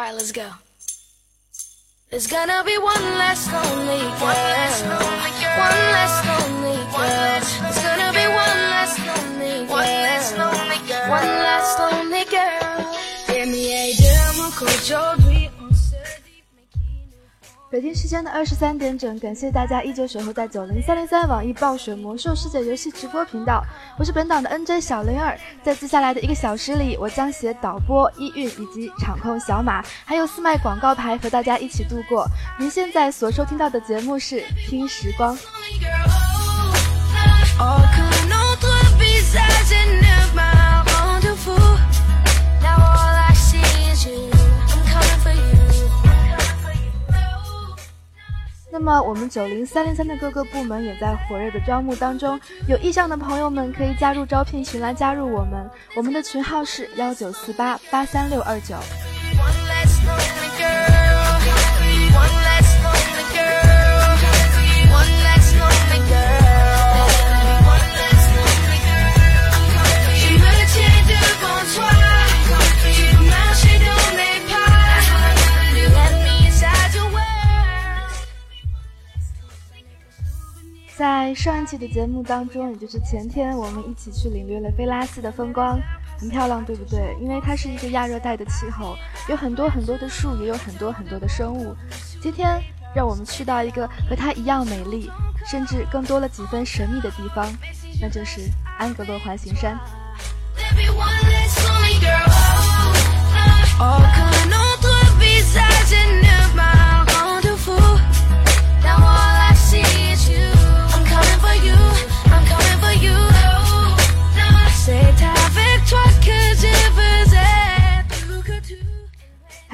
Alright, let's go. There's gonna be one less lonely girl. One less lonely girl. One less 北京时间的二十三点整，感谢大家依旧守候在九零三零三网易暴雪魔兽世界游戏直播频道，我是本档的 NJ 小灵儿，在接下来的一个小时里，我将携导播一运以及场控小马，还有四麦广告牌和大家一起度过。您现在所收听到的节目是听时光。那么，我们九零三零三的各个部门也在火热的招募当中，有意向的朋友们可以加入招聘群来加入我们，我们的群号是幺九四八八三六二九。在上一期的节目当中，也就是前天，我们一起去领略了菲拉斯的风光，很漂亮，对不对？因为它是一个亚热带的气候，有很多很多的树，也有很多很多的生物。今天，让我们去到一个和它一样美丽，甚至更多了几分神秘的地方，那就是安格洛环形山。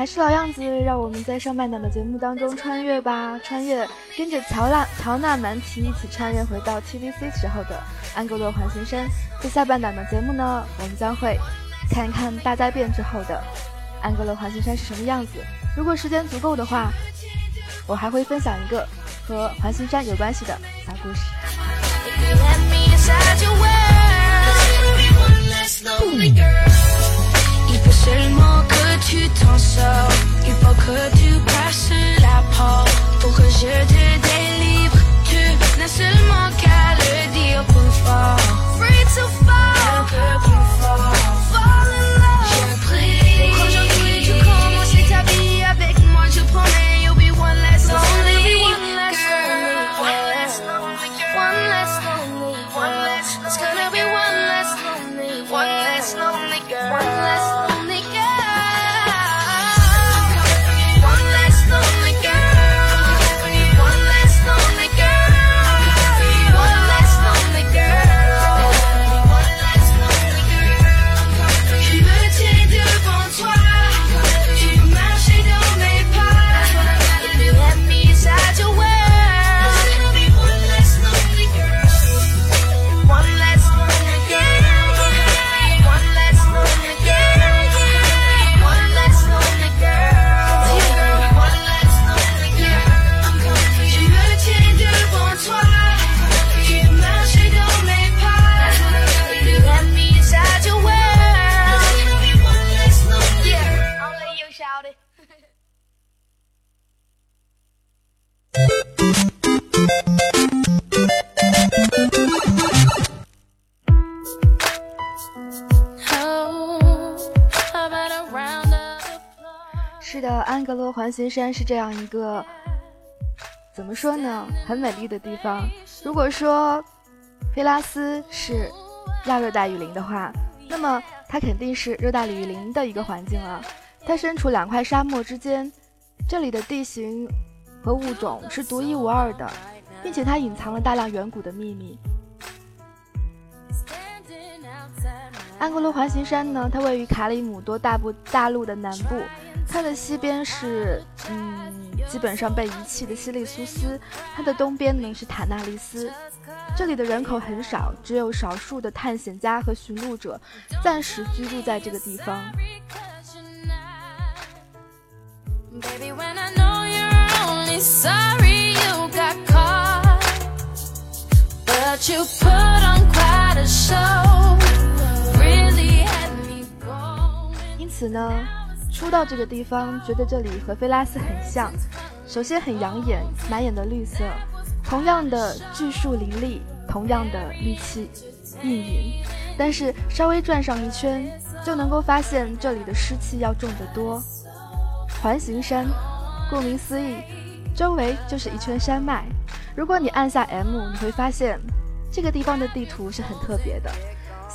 还是老样子，让我们在上半档的节目当中穿越吧，穿越，跟着乔纳乔纳曼提一起穿越回到 TVC 时候的安格洛环形山。在下半档的节目呢，我们将会看一看大灾变之后的安格洛环形山是什么样子。如果时间足够的话，我还会分享一个和环形山有关系的小故事。Seulement que tu t'en sors. Il faut que tu passes la porte Pour que je te délivre. Tu n'as seulement qu'à le dire plus fort. Free to fall. Plus fort 环形山是这样一个，怎么说呢？很美丽的地方。如果说菲拉斯是亚热带雨林的话，那么它肯定是热带雨林的一个环境了。它身处两块沙漠之间，这里的地形和物种是独一无二的，并且它隐藏了大量远古的秘密。安格罗环形山呢，它位于卡里姆多大部大陆的南部。它的西边是，嗯，基本上被遗弃的西利苏斯，它的东边呢是塔纳利斯。这里的人口很少，只有少数的探险家和寻路者暂时居住在这个地方。因此呢。初到这个地方，觉得这里和菲拉斯很像。首先很养眼，满眼的绿色，同样的巨树林立，同样的绿气氤氲。但是稍微转上一圈，就能够发现这里的湿气要重得多。环形山，顾名思义，周围就是一圈山脉。如果你按下 M，你会发现这个地方的地图是很特别的。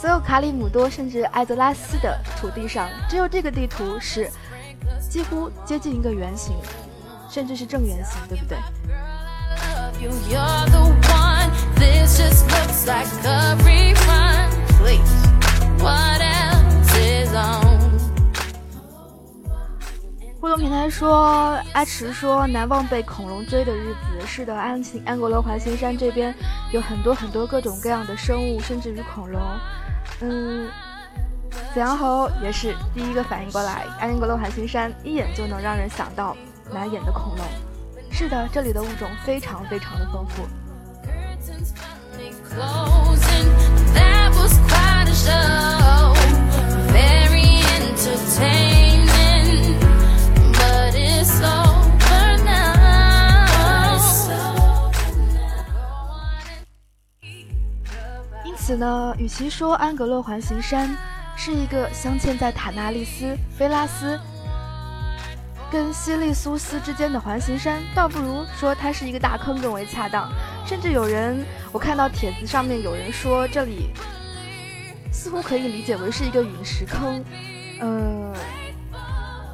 所有卡里姆多甚至艾泽拉斯的土地上，只有这个地图是几乎接近一个圆形。甚至是正圆形，对不对？互动平台说，阿池说难忘被恐龙追的日子。是的，安晴安格罗环形山这边有很多很多各种各样的生物，甚至于恐龙。嗯，子阳猴也是第一个反应过来，安格勒海心山一眼就能让人想到。难演的恐龙，是的，这里的物种非常非常的丰富。very entertained 此呢，与其说安格洛环形山是一个镶嵌在塔纳利斯、菲拉斯。跟西利苏斯之间的环形山，倒不如说它是一个大坑更为恰当。甚至有人，我看到帖子上面有人说，这里似乎可以理解为是一个陨石坑。嗯，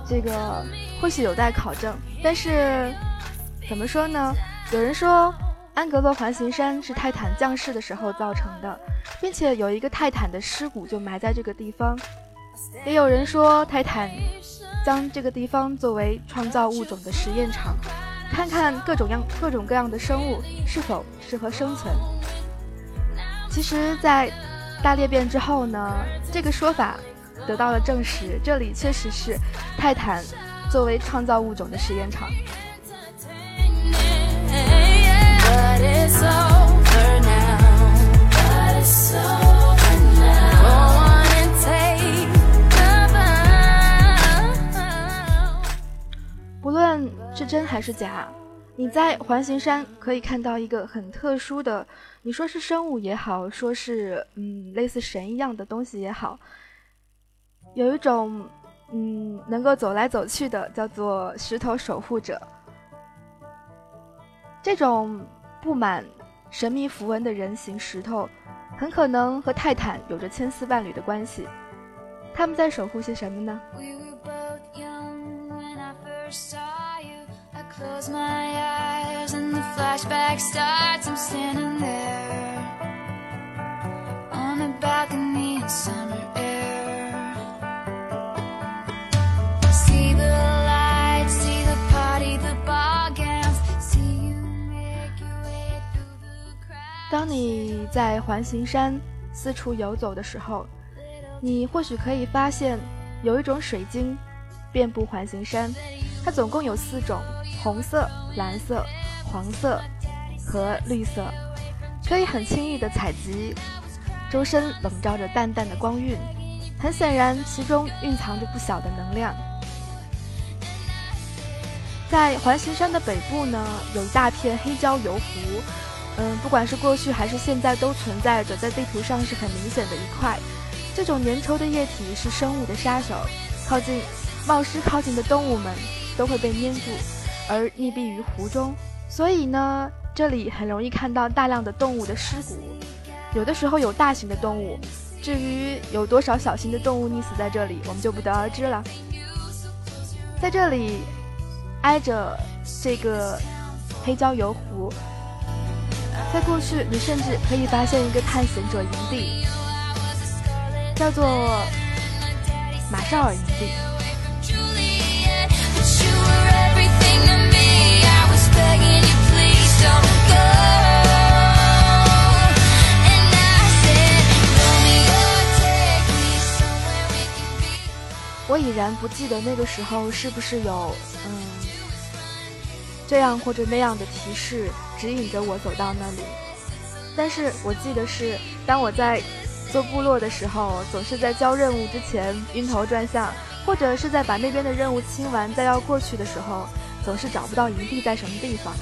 这个或许有待考证。但是怎么说呢？有人说安格洛环形山是泰坦降世的时候造成的，并且有一个泰坦的尸骨就埋在这个地方。也有人说泰坦。将这个地方作为创造物种的实验场，看看各种样、各种各样的生物是否适合生存。其实，在大裂变之后呢，这个说法得到了证实，这里确实是泰坦作为创造物种的实验场。不论是真还是假？你在环形山可以看到一个很特殊的，你说是生物也好，说是嗯类似神一样的东西也好，有一种嗯能够走来走去的，叫做石头守护者。这种布满神秘符文的人形石头，很可能和泰坦有着千丝万缕的关系。他们在守护些什么呢？当你在环形山四处游走的时候你或许可以发现有一种水晶遍布环形山它总共有四种红色、蓝色、黄色和绿色，可以很轻易的采集，周身笼罩着淡淡的光晕，很显然其中蕴藏着不小的能量。在环形山的北部呢，有一大片黑胶油湖，嗯，不管是过去还是现在都存在着，在地图上是很明显的一块。这种粘稠的液体是生物的杀手，靠近冒失靠近的动物们都会被粘住。而溺毙于湖中，所以呢，这里很容易看到大量的动物的尸骨，有的时候有大型的动物，至于有多少小型的动物溺死在这里，我们就不得而知了。在这里，挨着这个黑胶油湖，在过去你甚至可以发现一个探险者营地，叫做马绍尔营地。我已然不记得那个时候是不是有嗯这样或者那样的提示指引着我走到那里，但是我记得是当我在做部落的时候，总是在交任务之前晕头转向，或者是在把那边的任务清完，再要过去的时候，总是找不到营地在什么地方。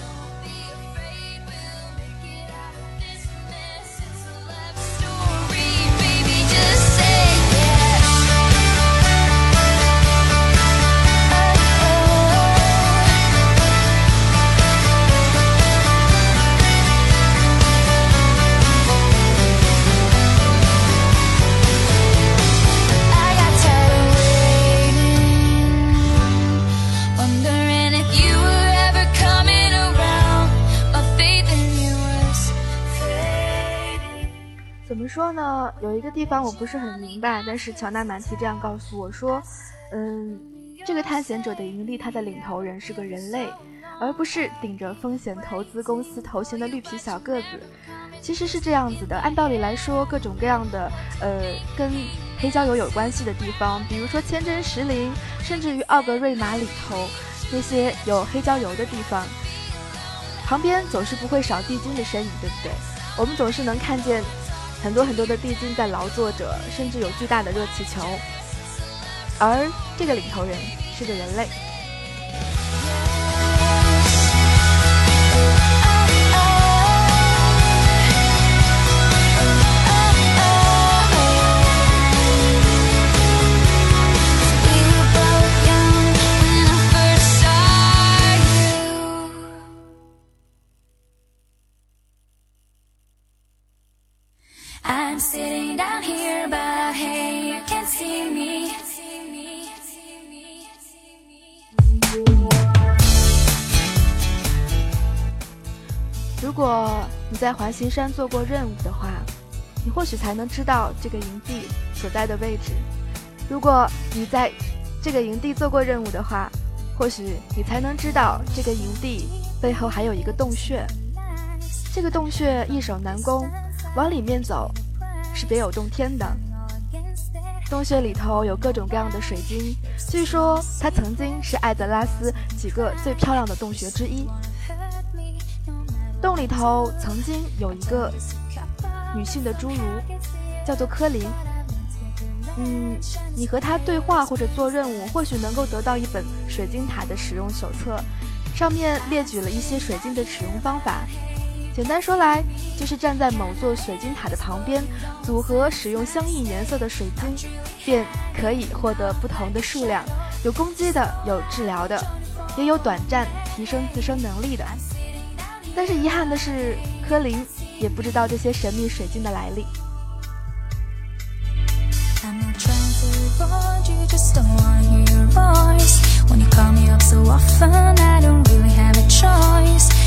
有一个地方我不是很明白，但是乔纳曼提这样告诉我说，嗯，这个探险者的盈利，他的领头人是个人类，而不是顶着风险投资公司头衔的绿皮小个子。其实是这样子的，按道理来说，各种各样的呃跟黑胶油有关系的地方，比如说千真石林，甚至于奥格瑞玛里头那些有黑胶油的地方，旁边总是不会少地精的身影，对不对？我们总是能看见。很多很多的地精在劳作着，甚至有巨大的热气球，而这个领头人是个人类。Sitting down here but hey you can see me see me see me see me 如果你在环形山做过任务的话，你或许才能知道这个营地所在的位置。如果你在这个营地做过任务的话，或许你才能知道这个营地背后还有一个洞穴。这个洞穴易守难攻，往里面走别有洞天的。洞穴里头有各种各样的水晶，据说它曾经是艾泽拉斯几个最漂亮的洞穴之一。洞里头曾经有一个女性的侏儒，叫做科林。嗯，你和她对话或者做任务，或许能够得到一本水晶塔的使用手册，上面列举了一些水晶的使用方法。简单说来，就是站在某座水晶塔的旁边，组合使用相应颜色的水晶，便可以获得不同的数量。有攻击的，有治疗的，也有短暂提升自身能力的。但是遗憾的是，柯林也不知道这些神秘水晶的来历。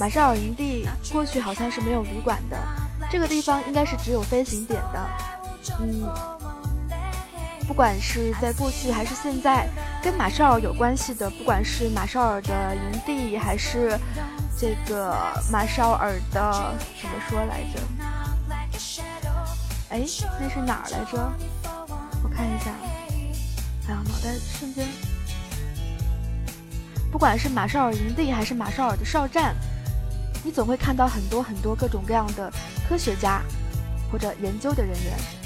马绍尔营地过去好像是没有旅馆的，这个地方应该是只有飞行点的。嗯，不管是在过去还是现在，跟马绍尔有关系的，不管是马绍尔的营地，还是这个马绍尔的怎么说来着？哎，那是哪儿来着？我看一下。哎呀，脑袋瞬间。不管是马绍尔营地还是马绍尔的哨站。你总会看到很多很多各种各样的科学家或者研究的人员。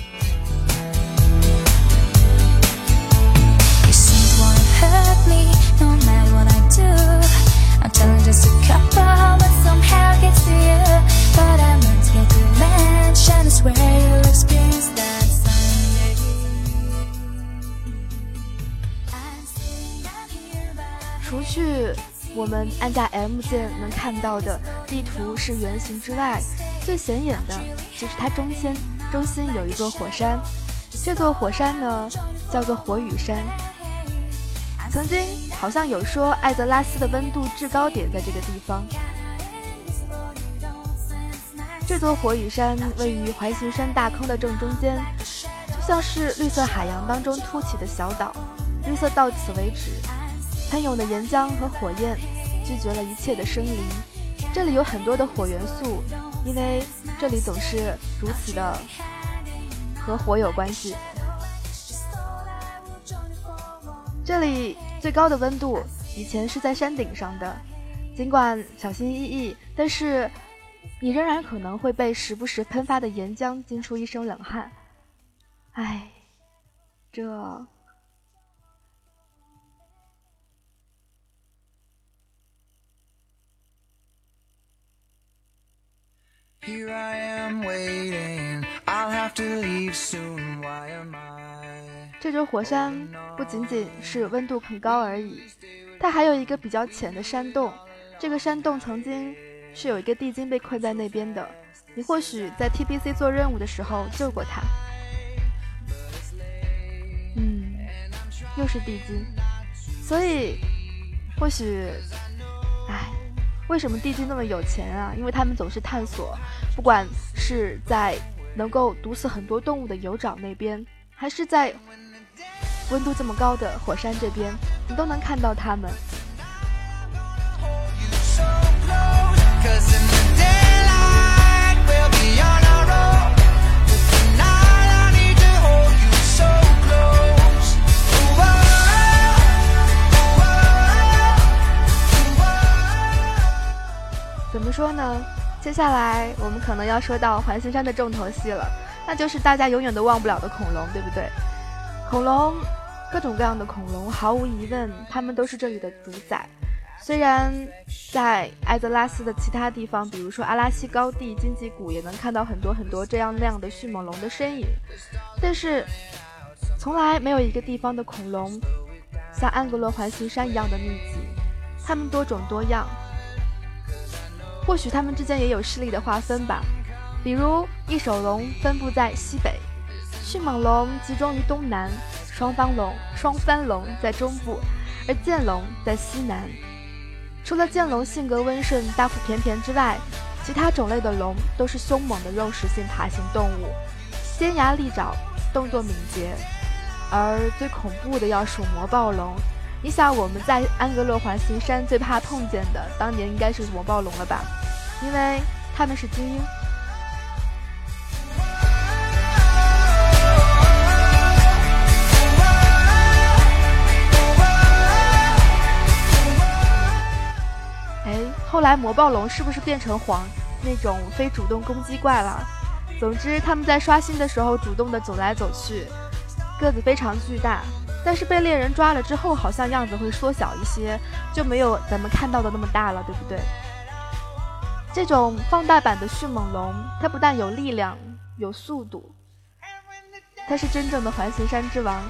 除去。我们按下 M 键能看到的地图是圆形之外，最显眼的就是它中间中心有一座火山。这座火山呢，叫做火雨山。曾经好像有说艾泽拉斯的温度制高点在这个地方。这座火雨山位于环形山大坑的正中间，就像是绿色海洋当中凸起的小岛。绿色到此为止。喷涌的岩浆和火焰拒绝了一切的生灵。这里有很多的火元素，因为这里总是如此的和火有关系。这里最高的温度以前是在山顶上的，尽管小心翼翼，但是你仍然可能会被时不时喷发的岩浆惊出一身冷汗。唉，这。这座火山不仅仅是温度很高而已，它还有一个比较浅的山洞。这个山洞曾经是有一个地精被困在那边的，你或许在 TBC 做任务的时候救过他。嗯，又是地精，所以或许，唉。为什么地精那么有钱啊？因为他们总是探索，不管是在能够毒死很多动物的油沼那边，还是在温度这么高的火山这边，你都能看到他们。怎么说呢？接下来我们可能要说到环形山的重头戏了，那就是大家永远都忘不了的恐龙，对不对？恐龙，各种各样的恐龙，毫无疑问，它们都是这里的主宰。虽然在艾泽拉斯的其他地方，比如说阿拉西高地、荆棘谷，也能看到很多很多这样那样的迅猛龙的身影，但是从来没有一个地方的恐龙像安格洛环形山一样的密集，它们多种多样。或许它们之间也有势力的划分吧，比如翼手龙分布在西北，迅猛龙集中于东南，双方龙、双帆龙在中部，而剑龙在西南。除了剑龙性格温顺、大腹便便之外，其他种类的龙都是凶猛的肉食性爬行动物，尖牙利爪，动作敏捷。而最恐怖的要数魔暴龙。你想我们在安格洛环形山最怕碰见的，当年应该是魔暴龙了吧？因为他们是精英。哎，后来魔暴龙是不是变成黄那种非主动攻击怪了？总之，他们在刷新的时候主动的走来走去，个子非常巨大。但是被猎人抓了之后，好像样子会缩小一些，就没有咱们看到的那么大了，对不对？这种放大版的迅猛龙，它不但有力量、有速度，它是真正的环形山之王。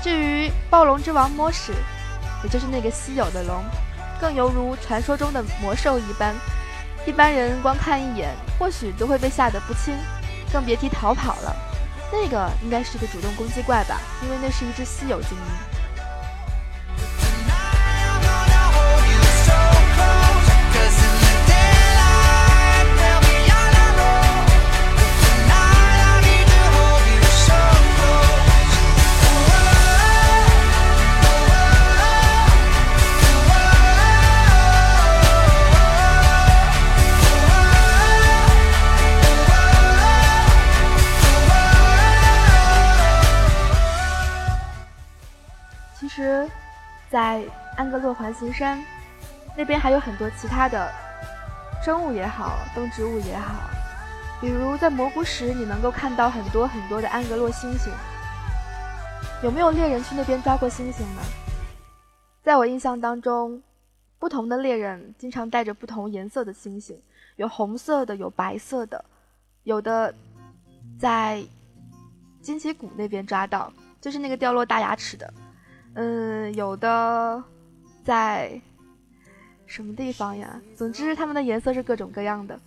至于暴龙之王魔史，也就是那个稀有的龙，更犹如传说中的魔兽一般，一般人光看一眼，或许都会被吓得不轻，更别提逃跑了。那个应该是个主动攻击怪吧，因为那是一只稀有精灵。其实。在安格洛环形山那边还有很多其他的生物也好，动植物也好，比如在蘑菇石，你能够看到很多很多的安格洛猩猩。有没有猎人去那边抓过猩猩呢？在我印象当中，不同的猎人经常带着不同颜色的猩猩，有红色的，有白色的，有的在荆棘谷那边抓到，就是那个掉落大牙齿的。嗯有的在什么地方呀总之它们的颜色是各种各样的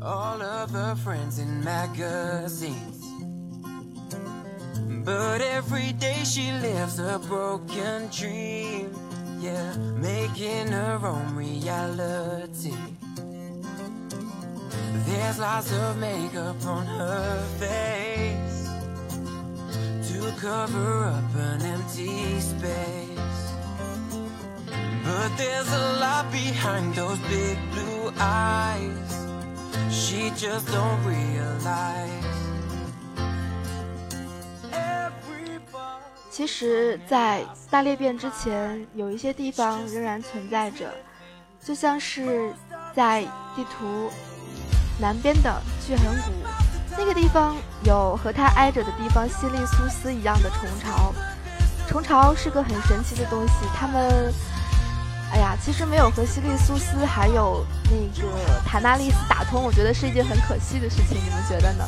all of her friends in magazines but everyday she lives a broken dream yeah making her own reality there's lots of makeup on her face 其实，在大裂变之前，有一些地方仍然存在着，就像是在地图南边的巨痕谷。那个地方有和它挨着的地方西利苏斯一样的虫巢。虫巢是个很神奇的东西，它们，哎呀，其实没有和西利苏斯还有那个塔纳利斯打通，我觉得是一件很可惜的事情，你们觉得呢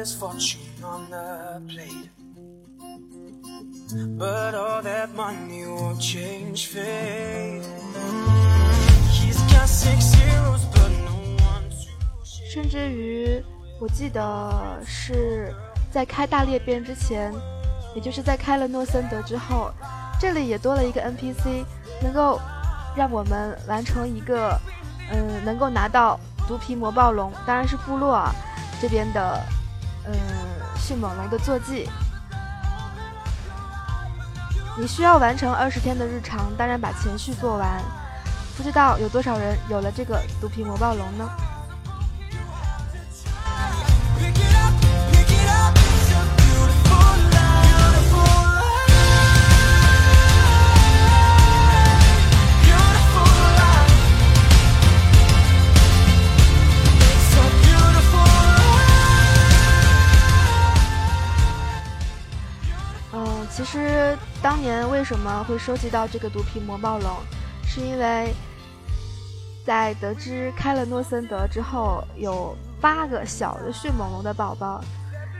？his fortune on the plate. But all that money won't change fate. He's got six heroes, but no one to 甚至于，我记得是在开大裂变之前，也就是在开了诺森德之后，这里也多了一个 NPC，能够让我们完成一个，嗯，能够拿到毒皮魔暴龙，当然是部落啊这边的。嗯，迅猛龙的坐骑，你需要完成二十天的日常，当然把前序做完。不知道有多少人有了这个毒皮魔暴龙呢？其实当年为什么会收集到这个毒皮魔暴龙，是因为在得知开了诺森德之后，有八个小的迅猛龙的宝宝。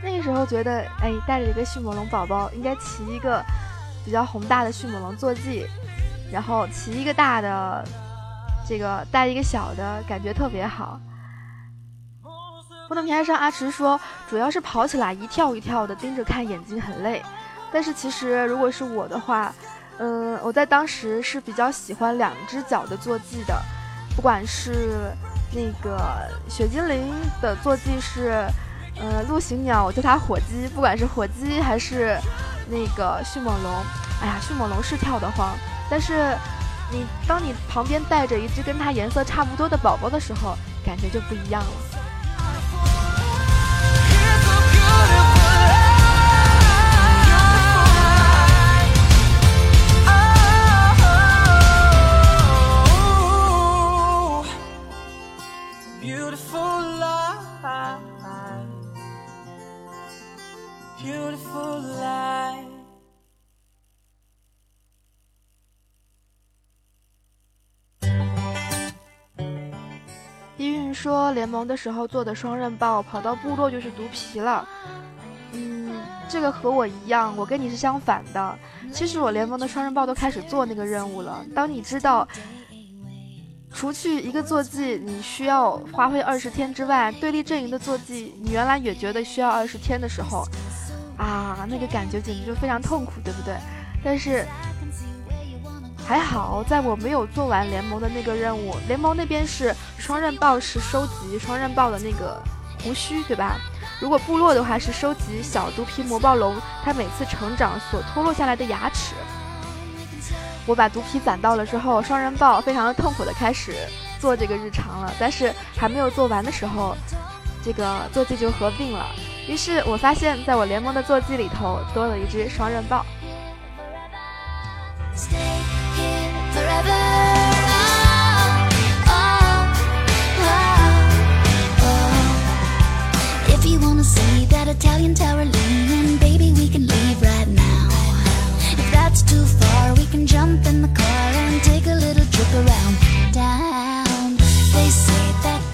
那个时候觉得，哎，带着一个迅猛龙宝宝，应该骑一个比较宏大的迅猛龙坐骑，然后骑一个大的，这个带一个小的，感觉特别好。不能平台上阿池说，主要是跑起来一跳一跳的，盯着看眼睛很累。但是其实，如果是我的话，嗯，我在当时是比较喜欢两只脚的坐骑的，不管是那个雪精灵的坐骑是，呃，陆行鸟，我叫它火鸡，不管是火鸡还是那个迅猛龙，哎呀，迅猛龙是跳得慌，但是你当你旁边带着一只跟它颜色差不多的宝宝的时候，感觉就不一样了。联盟的时候做的双刃豹，跑到部落就是毒皮了。嗯，这个和我一样，我跟你是相反的。其实我联盟的双刃豹都开始做那个任务了。当你知道，除去一个坐骑你需要花费二十天之外，对立阵营的坐骑你原来也觉得需要二十天的时候，啊，那个感觉简直就非常痛苦，对不对？但是。还好，在我没有做完联盟的那个任务，联盟那边是双刃豹是收集双刃豹的那个胡须，对吧？如果部落的话是收集小毒皮魔暴龙它每次成长所脱落下来的牙齿。我把毒皮攒到了之后，双刃豹非常的痛苦的开始做这个日常了，但是还没有做完的时候，这个坐骑就合并了。于是我发现，在我联盟的坐骑里头多了一只双刃豹。Italian tower leaning, baby, we can leave right now. If that's too far, we can jump in the car and take a little trip around town. They say that.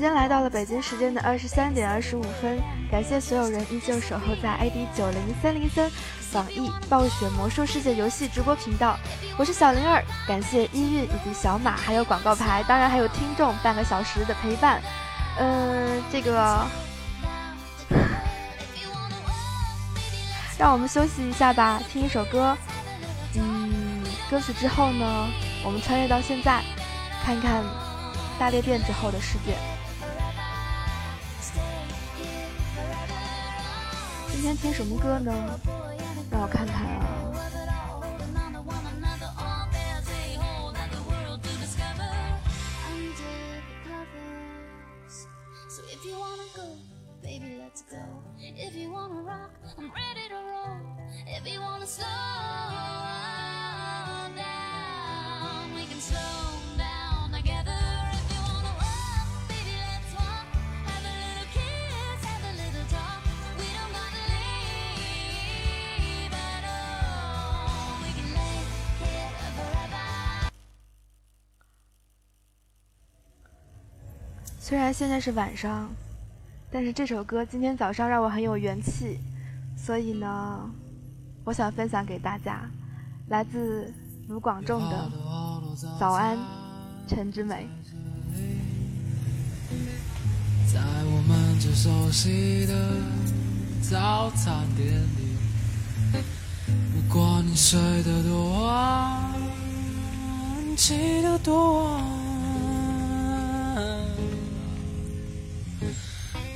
时间来到了北京时间的二十三点二十五分，感谢所有人依旧守候在 ID 九零三零三网易暴雪魔兽世界游戏直播频道。我是小灵儿，感谢依韵以及小马，还有广告牌，当然还有听众半个小时的陪伴。嗯，这个 让我们休息一下吧，听一首歌。嗯，歌曲之后呢，我们穿越到现在，看看大裂变之后的世界。今天听什么歌呢？让我看看啊。虽然现在是晚上，但是这首歌今天早上让我很有元气，所以呢，我想分享给大家，来自卢广仲的《早安，陈之美》。在我们最熟悉的早餐店里，不管你睡得多晚，起得多晚。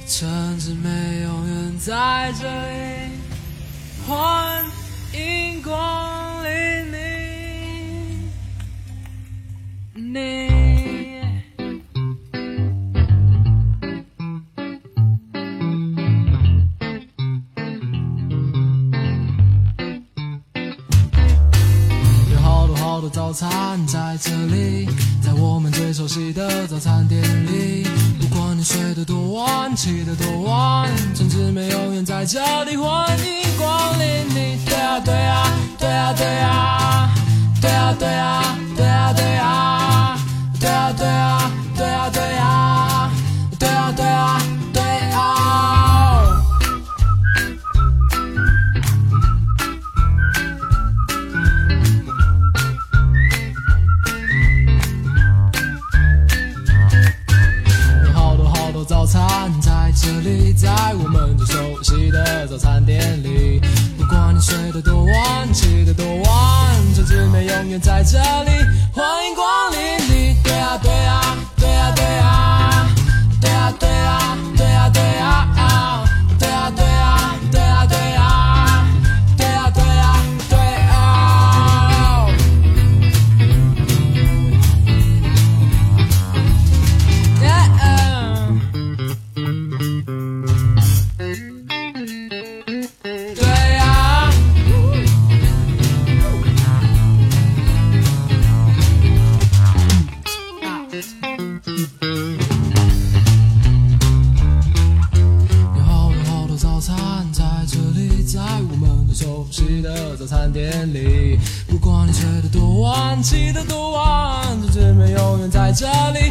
陈志美永远在这里，欢迎光临你。你有好多好多早餐在这里，在我们最熟悉的早餐店里。睡得多晚，起得多晚，陈志美永远在这里，欢迎光临你。对啊对啊对啊对啊对啊对啊对啊对啊对啊对啊对啊对啊对啊对啊对啊。在我们最熟悉的早餐店里，不管你睡得多晚，起得多晚，这滋味永远在这里。欢迎光临！你对啊对啊对啊对啊，对啊对啊对啊对啊。传奇的图画就只能永远在这里。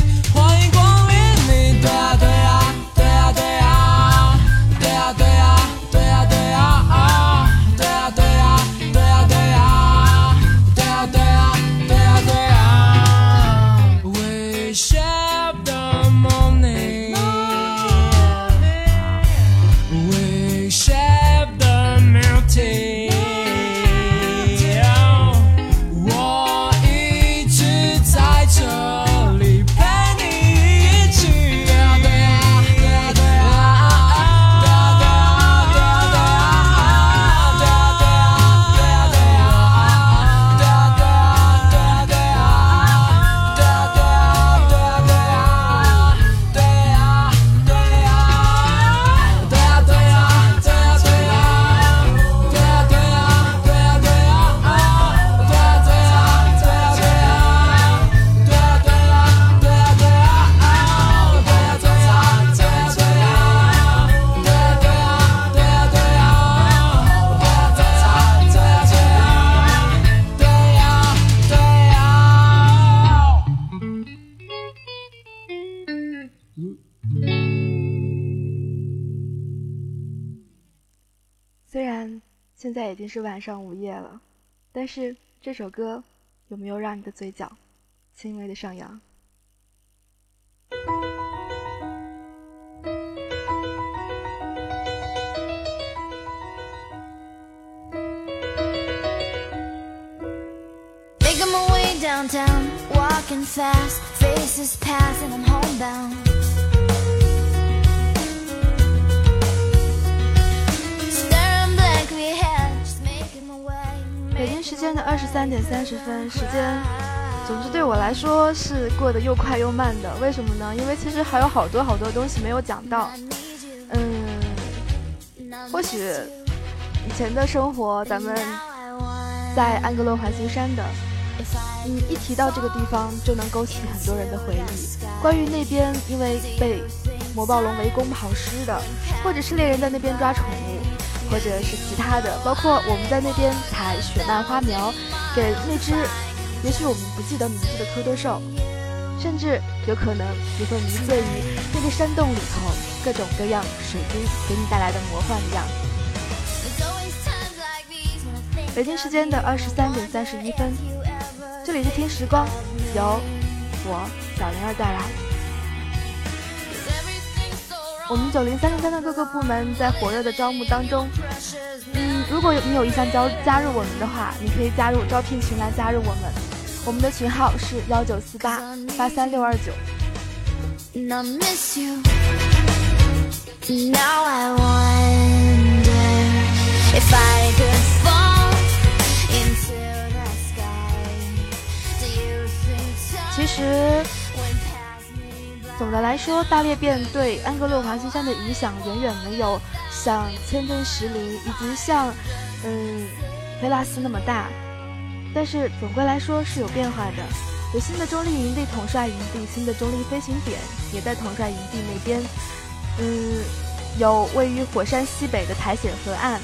晚上午夜了，但是这首歌有没有让你的嘴角轻微的上扬 downtown, walking fast, faces pass and I'm homebound. 北京时间的二十三点三十分，时间，总之对我来说是过得又快又慢的。为什么呢？因为其实还有好多好多东西没有讲到。嗯，或许以前的生活，咱们在安格洛环形山的，嗯，一提到这个地方，就能勾起很多人的回忆。关于那边因为被魔暴龙围攻跑失的，或者是猎人在那边抓宠物，或者是其他的，包括我们在那边采雪蔓花苗，给那只也许我们不记得名字的蝌蚪兽，甚至有可能你会迷醉于那个山洞里头各种各样水晶给你带来的魔幻的样子。北京时间的二十三点三十一分，这里是听时光，由我小灵儿带来。我们九零三零三的各个部门在火热的招募当中，嗯，如果你有意向加加入我们的话，你可以加入招聘群来加入我们，我们的群号是幺九四八八三六二九。其实总的来说，大裂变对安格洛华西山的影响远远没有像千分石林以及像嗯菲拉斯那么大，但是总归来说是有变化的。有新的中立营地统帅营地，新的中立飞行点也在统帅营地那边。嗯，有位于火山西北的苔藓河岸，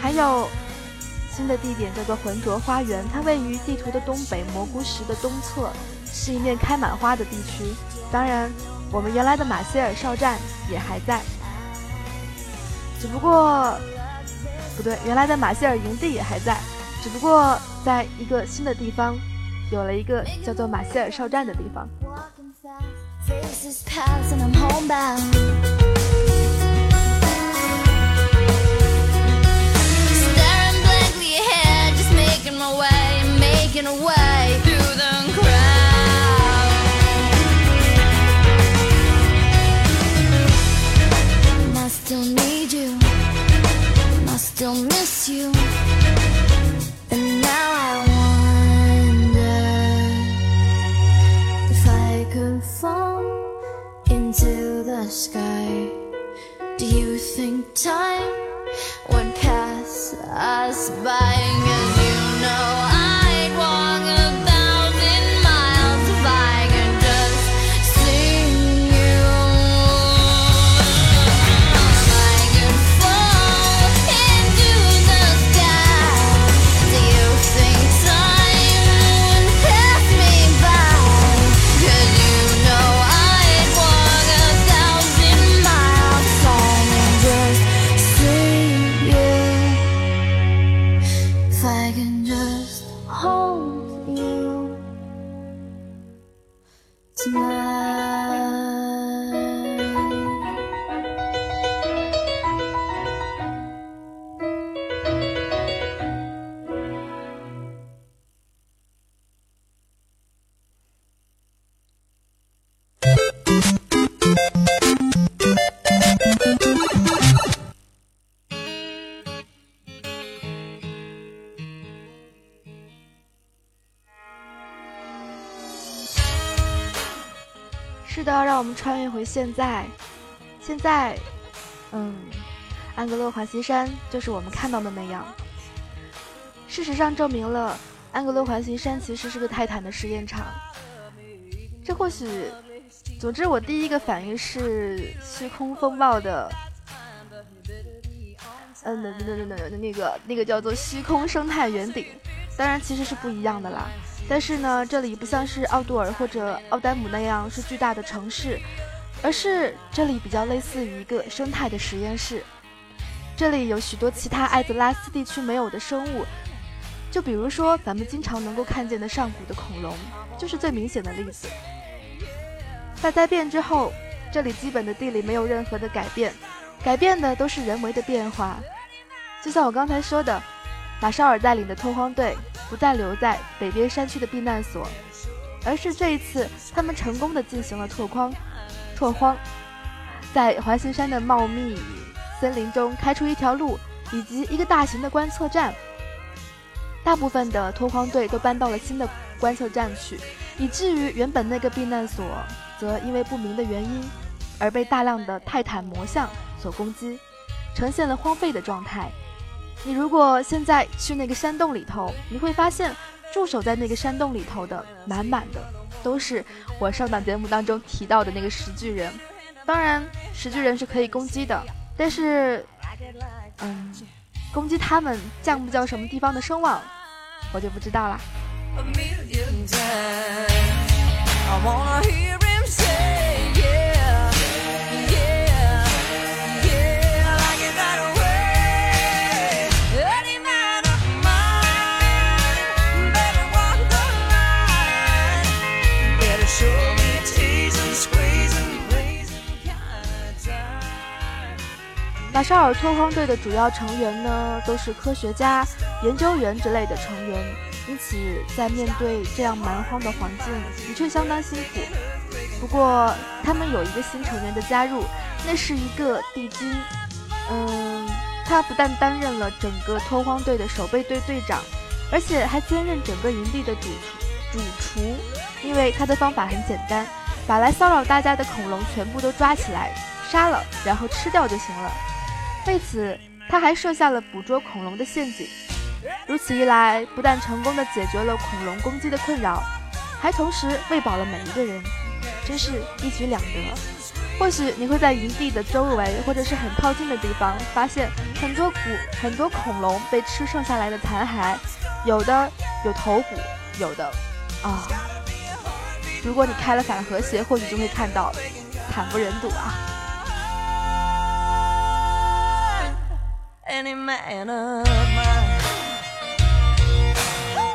还有新的地点叫做浑浊花园，它位于地图的东北，蘑菇石的东侧，是一面开满花的地区。当然，我们原来的马歇尔哨站也还在，只不过不对，原来的马歇尔营地也还在，只不过在一个新的地方，有了一个叫做马歇尔哨站的地方。穿越回现在。现在，嗯，安格洛环形山就是我们看到的那样。事实上证明了，安格洛环形山其实是个泰坦的实验场。这或许，总之我第一个反应是虚空风暴的，嗯，那那那那那个那个叫做虚空生态圆顶，当然其实是不一样的啦。但是呢，这里不像是奥杜尔或者奥丹姆那样是巨大的城市，而是这里比较类似于一个生态的实验室。这里有许多其他艾泽拉斯地区没有的生物，就比如说咱们经常能够看见的上古的恐龙，就是最明显的例子。大灾变之后，这里基本的地理没有任何的改变，改变的都是人为的变化。就像我刚才说的，马绍尔带领的拓荒队不再留在北边山区的避难所，而是这一次他们成功的进行了拓荒，拓荒，在环形山的茂密森林中开出一条路以及一个大型的观测站。大部分的拓荒队都搬到了新的观测站去，以至于原本那个避难所则因为不明的原因而被大量的泰坦魔像所攻击，呈现了荒废的状态。你如果现在去那个山洞里头，你会发现驻守在那个山洞里头的满满的都是我上档节目当中提到的那个石巨人。当然，石巨人是可以攻击的，但是，嗯，攻击他们降不降什么地方的声望，我就不知道啦。马绍尔拓荒队的主要成员呢，都是科学家、研究员之类的成员，因此在面对这样蛮荒的环境，的确相当辛苦。不过，他们有一个新成员的加入，那是一个地精。嗯，他不但担任了整个拓荒队的守备队队长，而且还兼任整个营地的主主厨。因为他的方法很简单，把来骚扰大家的恐龙全部都抓起来杀了，然后吃掉就行了。为此，他还设下了捕捉恐龙的陷阱。如此一来，不但成功的解决了恐龙攻击的困扰，还同时喂饱了每一个人，真是一举两得。或许你会在营地的周围或者是很靠近的地方，发现很多骨、很多恐龙被吃剩下来的残骸，有的有头骨，有的啊。如果你开了反和谐，或许就会看到惨不忍睹啊。any man of mine. Oh.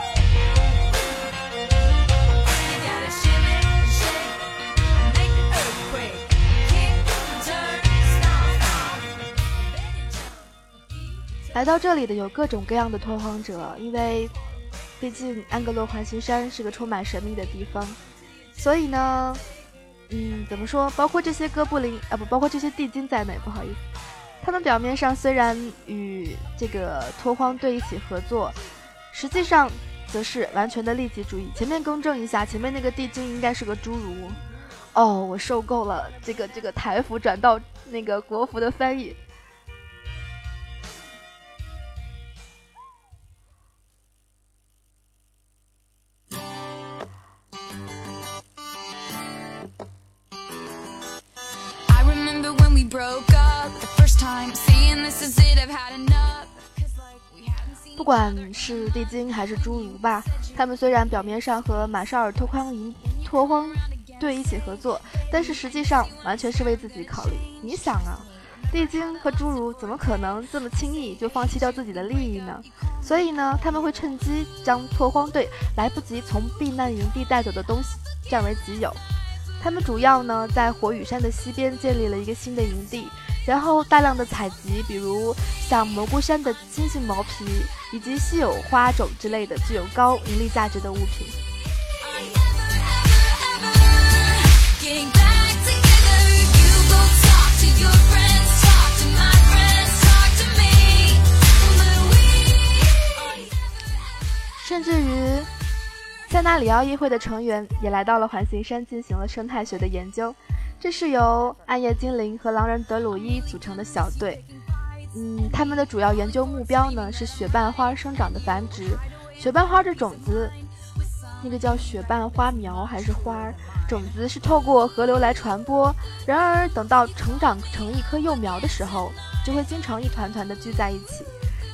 来到这里的有各种各样的拓荒者，因为毕竟安格洛环形山是个充满神秘的地方，所以呢。嗯，怎么说？包括这些哥布林啊，不，包括这些地精在内，不好意思，他们表面上虽然与这个拓荒队一起合作，实际上则是完全的利己主义。前面更正一下，前面那个地精应该是个侏儒。哦，我受够了这个这个台服转到那个国服的翻译。Broke up 不管是地精还是侏儒吧，他们虽然表面上和马绍尔拓荒营拓荒队一起合作，但是实际上完全是为自己考虑。你想啊，地精和侏儒怎么可能这么轻易就放弃掉自己的利益呢？所以呢，他们会趁机将拓荒队来不及从避难营地带走的东西占为己有。他们主要呢在火雨山的西边建立了一个新的营地，然后大量的采集，比如像蘑菇山的猩猩毛皮以及稀有花种之类的具有高盈利价值的物品。甚至于，塞纳里奥议会的成员也来到了环形山进行了生态学的研究。这是由暗夜精灵和狼人德鲁伊组成的小队。嗯，他们的主要研究目标呢是雪瓣花生长的繁殖。雪瓣花的种子，那个叫雪瓣花苗还是花儿？种子是透过河流来传播。然而，等到成长成一棵幼苗的时候，就会经常一团团的聚在一起。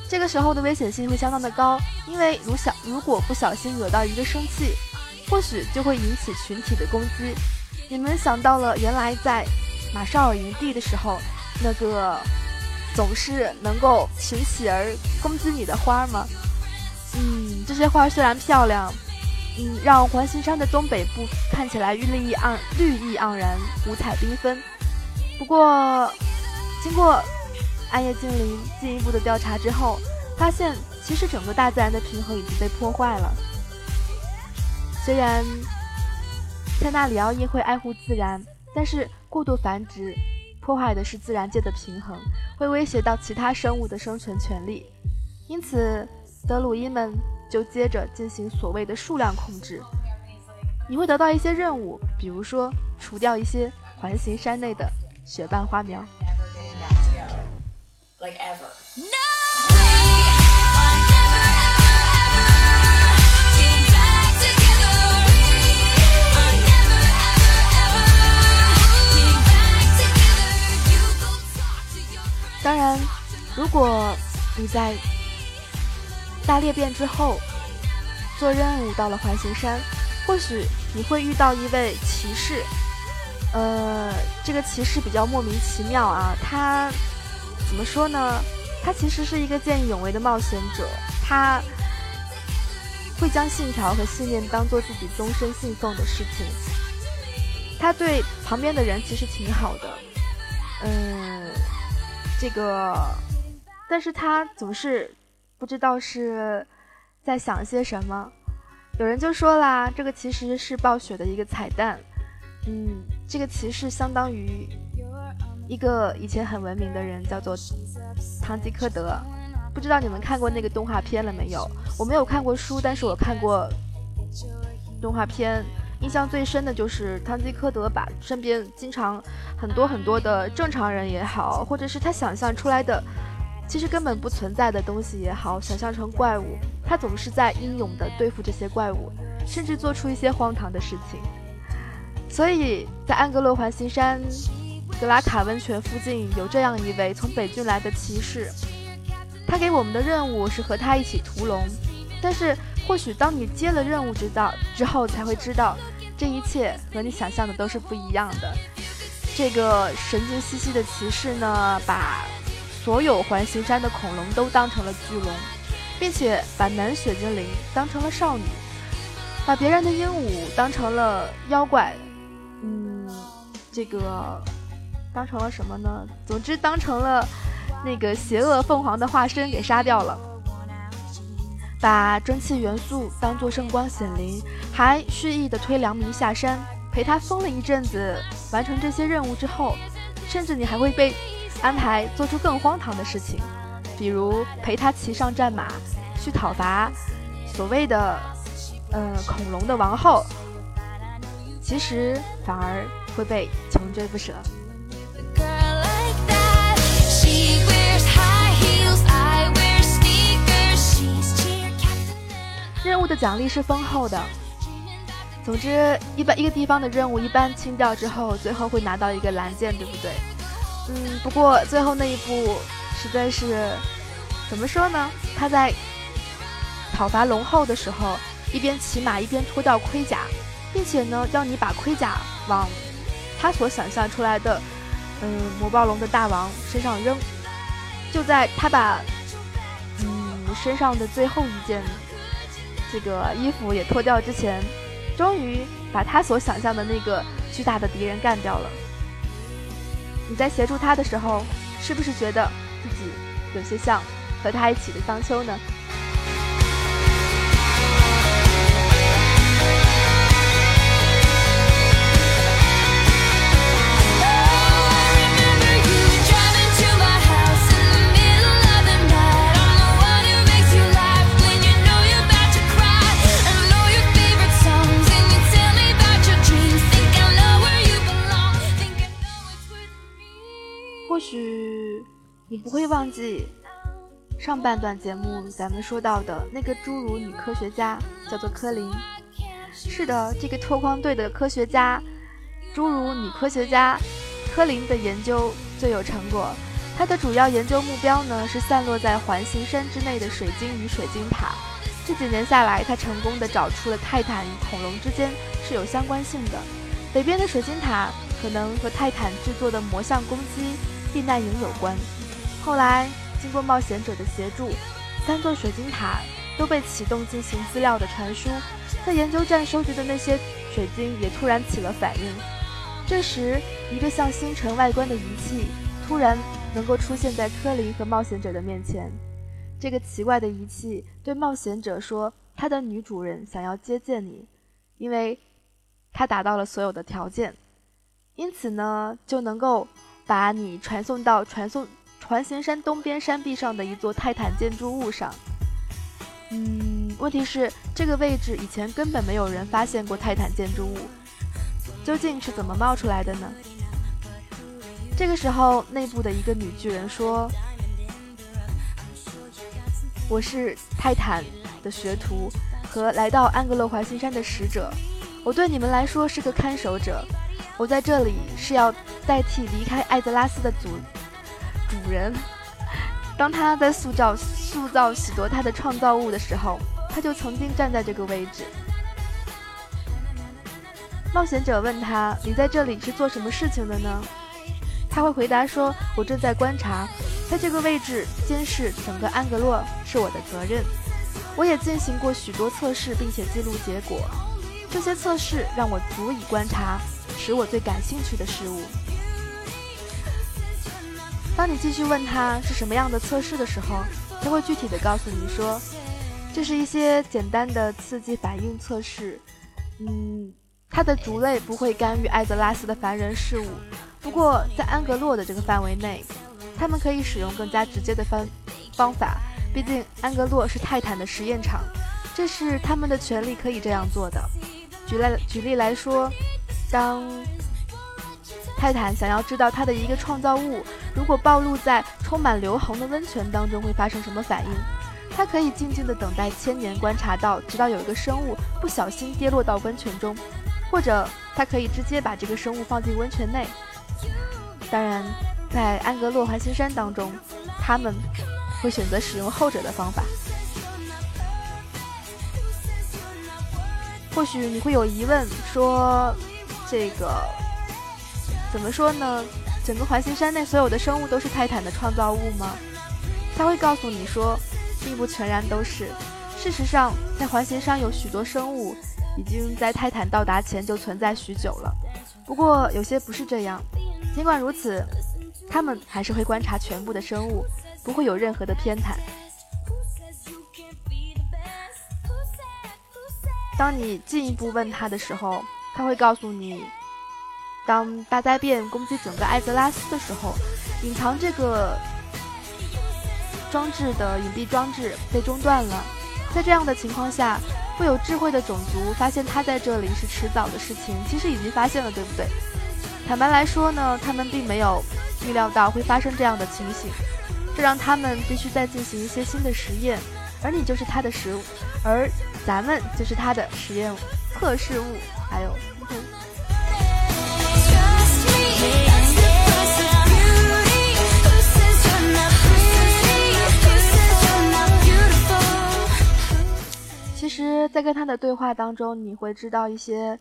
这个时候的危险性会相当的高，因为如小如果不小心惹到一个生气，或许就会引起群体的攻击。你们想到了原来在马绍尔营地的时候，那个总是能够群起而攻击你的花吗？嗯，这些花虽然漂亮，嗯，让环形山的东北部看起来绿意盎绿意盎然，五彩缤纷。不过，经过暗夜精灵进一步的调查之后，发现其实整个大自然的平衡已经被破坏了。虽然塞纳里奥因会爱护自然，但是过度繁殖破坏的是自然界的平衡，会威胁到其他生物的生存权利。因此，德鲁伊们就接着进行所谓的数量控制。你会得到一些任务，比如说除掉一些环形山内的雪瓣花苗。like ever. No. 当然，如果你在大裂变之后做任务到了环形山，或许你会遇到一位骑士。呃，这个骑士比较莫名其妙啊，他怎么说呢？他其实是一个见义勇为的冒险者，他会将信条和信念当做自己终身信奉的事情。他对旁边的人其实挺好的，嗯，这个，但是他总是不知道是在想些什么。有人就说啦，这个其实是暴雪的一个彩蛋。嗯，这个骑士相当于一个以前很文明的人，叫做堂吉诃德。不知道你们看过那个动画片了没有？我没有看过书，但是我看过动画片。印象最深的就是堂吉诃德把身边经常很多很多的正常人也好，或者是他想象出来的其实根本不存在的东西也好，想象成怪物，他总是在英勇地对付这些怪物，甚至做出一些荒唐的事情。所以在安格洛环形山格拉卡温泉附近有这样一位从北郡来的骑士，他给我们的任务是和他一起屠龙，但是或许当你接了任务之道之后，才会知道这一切和你想象的都是不一样的。这个神经兮兮的骑士呢，把所有环形山的恐龙都当成了巨龙，并且把南雪精灵当成了少女，把别人的鹦鹉当成了妖怪，嗯，这个当成了什么呢？总之当成了那个邪恶凤凰的化身给杀掉了。把蒸汽元素当作圣光显灵，还蓄意的推良民下山，陪他疯了一阵子。完成这些任务之后，甚至你还会被安排做出更荒唐的事情，比如陪他骑上战马去讨伐所谓的呃恐龙的王后，其实反而会被穷追不舍。任务的奖励是丰厚的。总之，一般一个地方的任务一般清掉之后，最后会拿到一个蓝剑，对不对？嗯，不过最后那一步实在是怎么说呢？他在讨伐龙后的时候，一边骑马一边脱掉盔甲，并且呢，要你把盔甲往他所想象出来的，嗯，魔暴龙的大王身上扔。就在他把嗯身上的最后一件这个衣服也脱掉之前，终于把他所想象的那个巨大的敌人干掉了。你在协助他的时候，是不是觉得自己有些像和他一起的桑丘呢？你不会忘记上半段节目咱们说到的那个侏儒女科学家，叫做科林。是的，这个拓荒队的科学家，侏儒女科学家科林的研究最有成果。她的主要研究目标呢是散落在环形山之内的水晶与水晶塔。这几年下来，她成功的找出了泰坦与恐龙之间是有相关性的。北边的水晶塔可能和泰坦制作的魔像攻击避难营有关，后来经过冒险者的协助，三座水晶塔都被启动进行资料的传输，在研究站收集的那些水晶也突然起了反应。这时，一个像星辰外观的仪器突然能够出现在科林和冒险者的面前。这个奇怪的仪器对冒险者说：“他的女主人想要接见你，因为他达到了所有的条件，因此呢，就能够把你传送到传送环形山东边山壁上的一座泰坦建筑物上。嗯，问题是这个位置以前根本没有人发现过泰坦建筑物，究竟是怎么冒出来的呢？这个时候，内部的一个女巨人说。”我是泰坦的学徒和来到安格洛环形山的使者，我对你们来说是个看守者。我在这里是要代替离开艾泽拉斯的祖主人。当他在塑造塑造许多他的创造物的时候，他就曾经站在这个位置。冒险者问他：“你在这里是做什么事情的呢？”他会回答说：“我正在观察。”在这个位置监视整个安格洛是我的责任。我也进行过许多测试，并且记录结果。这些测试让我足以观察使我最感兴趣的事物。当你继续问他是什么样的测试的时候，他会具体的告诉你说，这是一些简单的刺激反应测试。嗯，他的族类不会干预艾泽拉斯的凡人事务，不过在安格洛的这个范围内。他们可以使用更加直接的方方法，毕竟安格洛是泰坦的实验场，这是他们的权利可以这样做的。举例举例来说，当泰坦想要知道他的一个创造物如果暴露在充满硫磺的温泉当中会发生什么反应，他可以静静的等待千年，观察到直到有一个生物不小心跌落到温泉中，或者他可以直接把这个生物放进温泉内。当然。在安格洛环形山当中，他们会选择使用后者的方法。或许你会有疑问，说这个怎么说呢？整个环形山内所有的生物都是泰坦的创造物吗？他会告诉你说，并不全然都是。事实上，在环形山有许多生物已经在泰坦到达前就存在许久了。不过有些不是这样。尽管如此。他们还是会观察全部的生物，不会有任何的偏袒。当你进一步问他的时候，他会告诉你，当大灾变攻击整个艾泽拉斯的时候，隐藏这个装置的隐蔽装置被中断了。在这样的情况下，会有智慧的种族发现他在这里是迟早的事情，其实已经发现了，对不对？坦白来说呢，他们并没有。预料到会发生这样的情形，这让他们必须再进行一些新的实验，而你就是他的食物，而咱们就是他的实验测试物。还有，在跟他的对话当中，你会知道一些，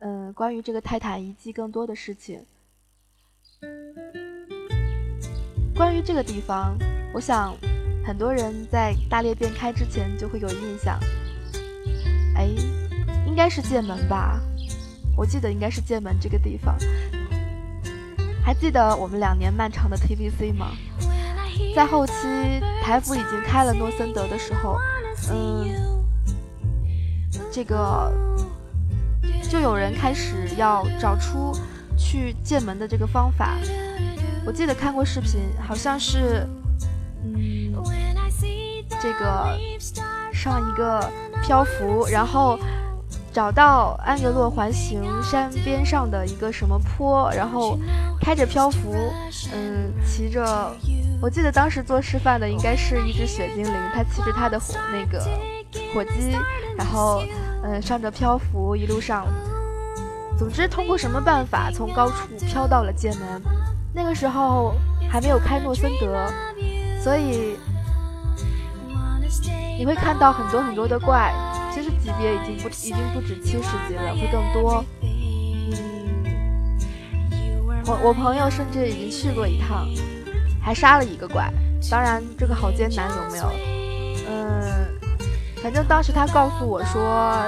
嗯，关于这个泰坦遗迹更多的事情。关于这个地方，我想很多人在大裂变开之前就会有印象。哎，应该是剑门吧？我记得应该是剑门这个地方。还记得我们两年漫长的 TVC 吗？在后期台服已经开了诺森德的时候，嗯，这个就有人开始要找出去剑门的这个方法。我记得看过视频，好像是，嗯，这个上一个漂浮，然后找到安格洛环形山边上的一个什么坡，然后开着漂浮，嗯，骑着，我记得当时做示范的应该是一只雪精灵，它骑着它的那个火鸡，然后嗯上着漂浮，一路上，总之通过什么办法从高处飘到了剑门。那个时候还没有开诺森德，所以你会看到很多很多的怪，其实级别已经不已经不止七十级了，会更多。嗯，我我朋友甚至已经去过一趟，还杀了一个怪。当然，这个好艰难，有没有？嗯，反正当时他告诉我说，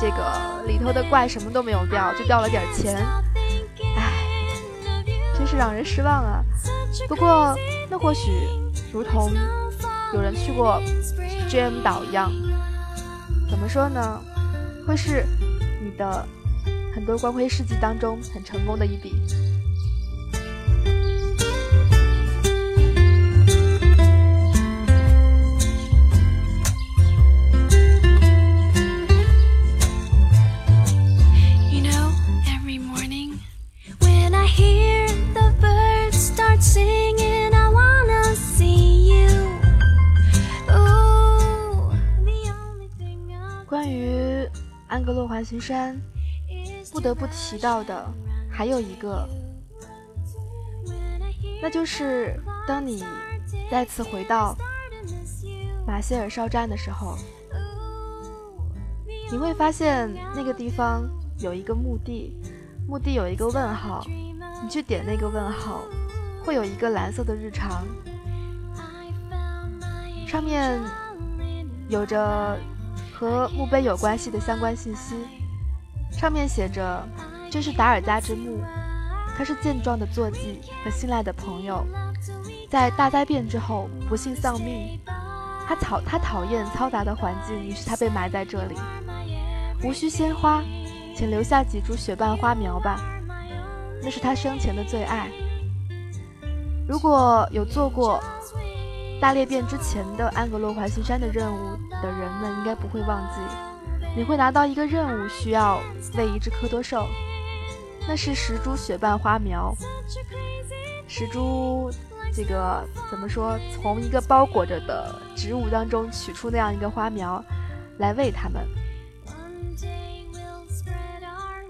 这个里头的怪什么都没有掉，就掉了点钱。唉，真是让人失望啊。不过，那或许如同有人去过 GM 岛一样，怎么说呢？会是你的很多光辉事迹当中很成功的一笔。环形山，不得不提到的还有一个，那就是当你再次回到马歇尔哨站的时候，你会发现那个地方有一个墓地，墓地有一个问号，你去点那个问号，会有一个蓝色的日常，上面有着和墓碑有关系的相关信息，上面写着：“这是达尔加之墓，他是健壮的坐骑和信赖的朋友，在大灾变之后不幸丧命。他讨他讨厌嘈杂的环境，于是他被埋在这里。无需鲜花，请留下几株雪瓣花苗吧，那是他生前的最爱。如果有做过大裂变之前的安格洛环形山的任务的人们，应该不会忘记，你会拿到一个任务，需要喂一只科多兽，那是十株雪瓣花苗，十株这个怎么说？从一个包裹着的植物当中取出那样一个花苗，来喂它们。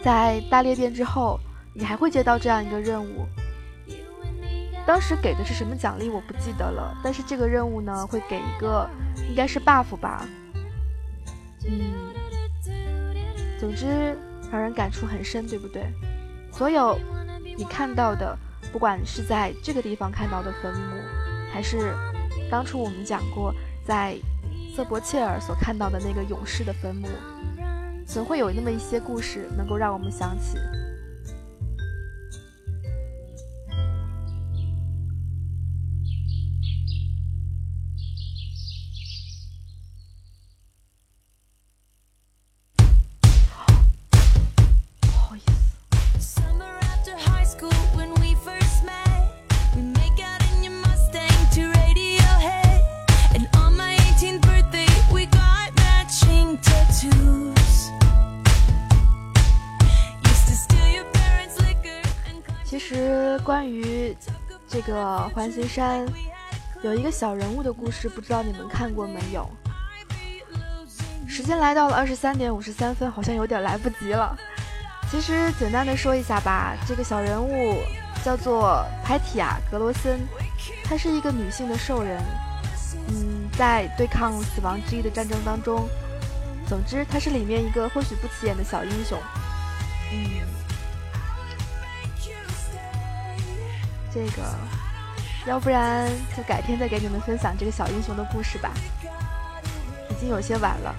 在大裂变之后，你还会接到这样一个任务。当时给的是什么奖励我不记得了，但是这个任务呢会给一个应该是 buff 吧，嗯，总之让人感触很深，对不对？所有你看到的，不管是在这个地方看到的坟墓，还是当初我们讲过在瑟伯切尔所看到的那个勇士的坟墓，总会有那么一些故事能够让我们想起。环形山，有一个小人物的故事，不知道你们看过没有？时间来到了二十三点五十三分，好像有点来不及了。其实简单的说一下吧，这个小人物叫做派提亚·格罗森，她是一个女性的兽人，嗯，在对抗死亡之翼的战争当中，总之她是里面一个或许不起眼的小英雄，嗯。这个，要不然就改天再给你们分享这个小英雄的故事吧，已经有些晚了。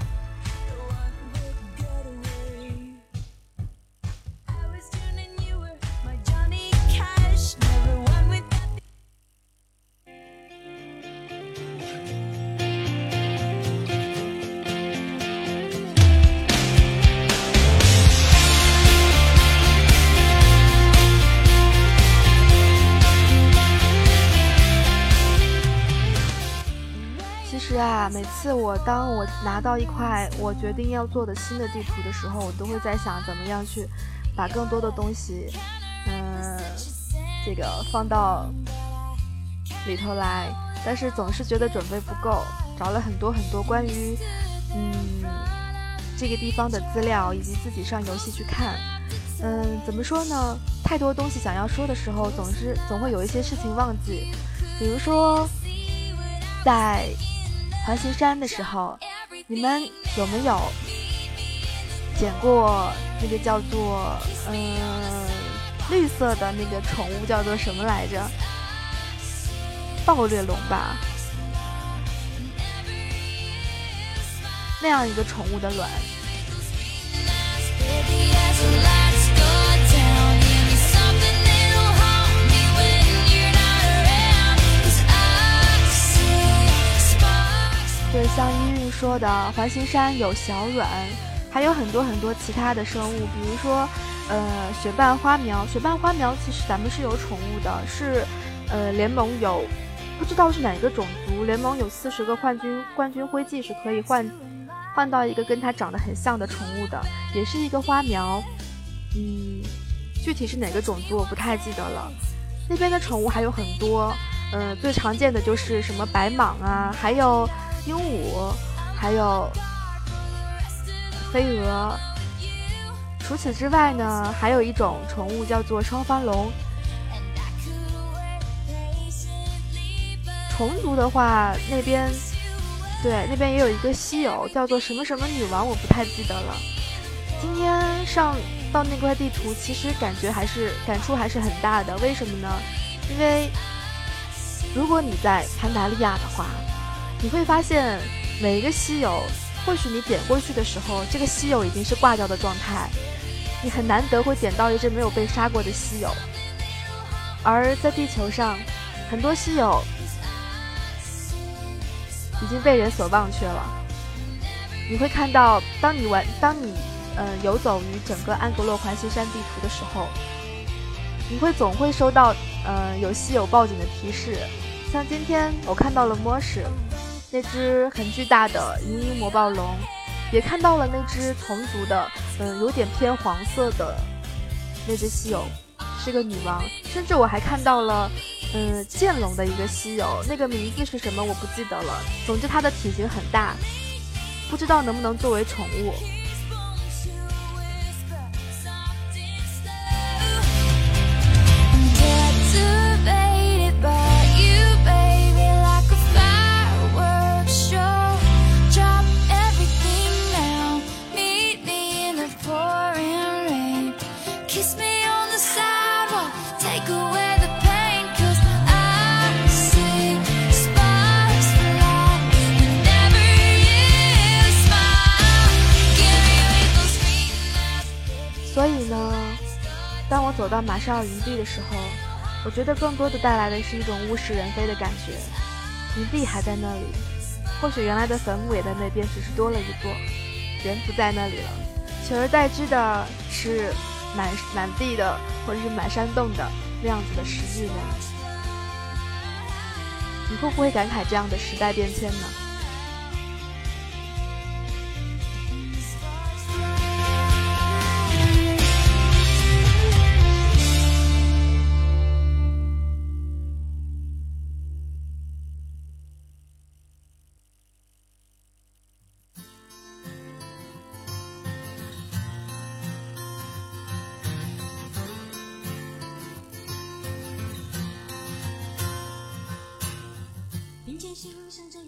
实啊，每次我当我拿到一块我决定要做的新的地图的时候，我都会在想怎么样去把更多的东西，嗯，这个放到里头来，但是总是觉得准备不够，找了很多很多关于嗯这个地方的资料，以及自己上游戏去看。嗯，怎么说呢？太多东西想要说的时候，总是总会有一些事情忘记，比如说在环形山的时候，你们有没有捡过那个叫做嗯绿色的那个宠物叫做什么来着？暴虐龙吧，那样一个宠物的卵。对，像依韵说的，环形山有小卵，还有很多很多其他的生物，比如说，呃，雪瓣花苗。雪瓣花苗其实咱们是有宠物的，是，呃，联盟有，不知道是哪个种族，联盟有四十个冠军冠军徽记是可以换换到一个跟它长得很像的宠物的，也是一个花苗。嗯，具体是哪个种族我不太记得了。那边的宠物还有很多，呃、最常见的就是什么白蟒啊，还有鹦鹉，还有飞蛾。除此之外呢，还有一种宠物叫做双帆龙。虫族的话，那边对那边也有一个稀有，叫做什么什么女王，我不太记得了。今天上到那块地图，其实感觉还是感触还是很大的。为什么呢？因为如果你在潘达利亚的话，你会发现每一个稀有，或许你点过去的时候，这个稀有已经是挂掉的状态，你很难得会点到一只没有被杀过的稀有。而在地球上，很多稀有已经被人所忘却了。你会看到，当你玩，当你呃游走于整个安格洛环形山地图的时候，你会总会收到呃有稀有报警的提示。像今天我看到了莫什，那只很巨大的银鹰魔暴龙，也看到了那只同族的，嗯、有点偏黄色的那只稀有，是个女王。甚至我还看到了，嗯、剑龙的一个稀有，那个名字是什么我不记得了。总之它的体型很大，不知道能不能作为宠物。走到马绍尔营地的时候，我觉得更多的带来的是一种物是人非的感觉。营地还在那里，或许原来的坟墓也在那边，只是多了一座，人不在那里了，取而代之的是满满地的或者是满山洞的那样子的石巨人。你会不会感慨这样的时代变迁呢？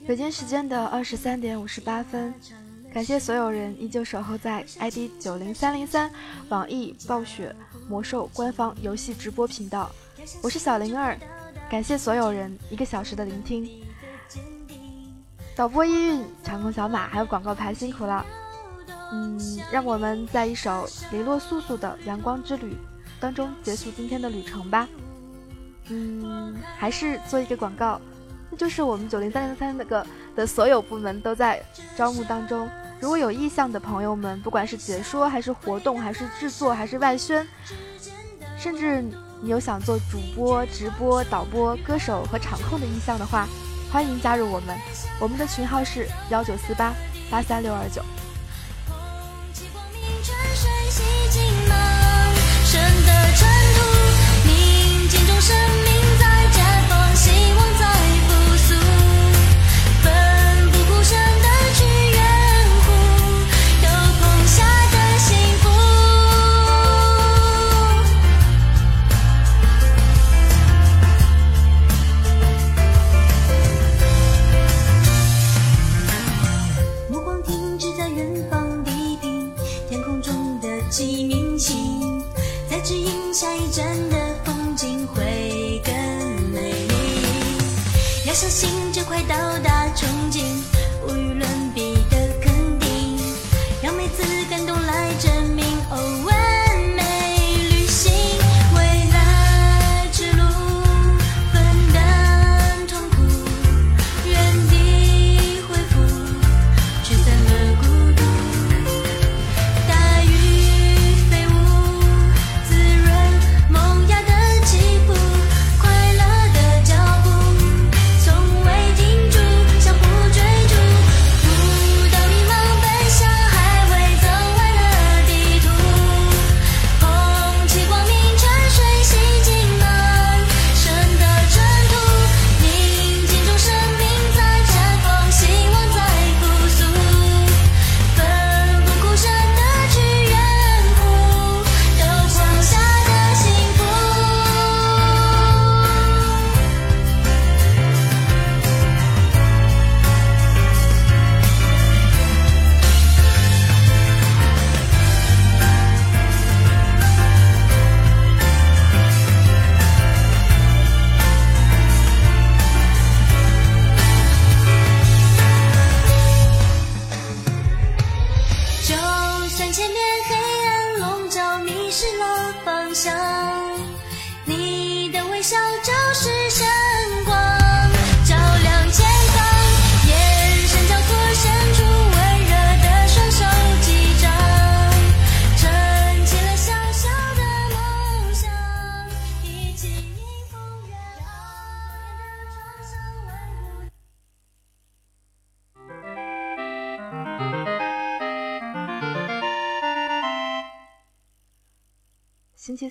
北京时间的二十三点五十八分，感谢所有人依旧守候在 ID 九零三零三网易暴雪魔兽官方游戏直播频道，我是小灵儿，感谢所有人一个小时的聆听。导播依韵、长空小马还有广告牌辛苦了，嗯，让我们在一首雷洛素素的《阳光之旅》当中结束今天的旅程吧。嗯，还是做一个广告。那就是我们九零三零三那个的所有部门都在招募当中。如果有意向的朋友们，不管是解说还是活动，还是制作，还是外宣，甚至你有想做主播、直播、导播、歌手和场控的意向的话，欢迎加入我们。我们的群号是幺九四八八三六二九。起光明泉水洗净满身的尘土，宁静中生命相信就快到达憧憬，无与伦比的肯定，让每次感动来证明。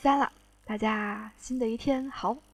干了大家新的一天好。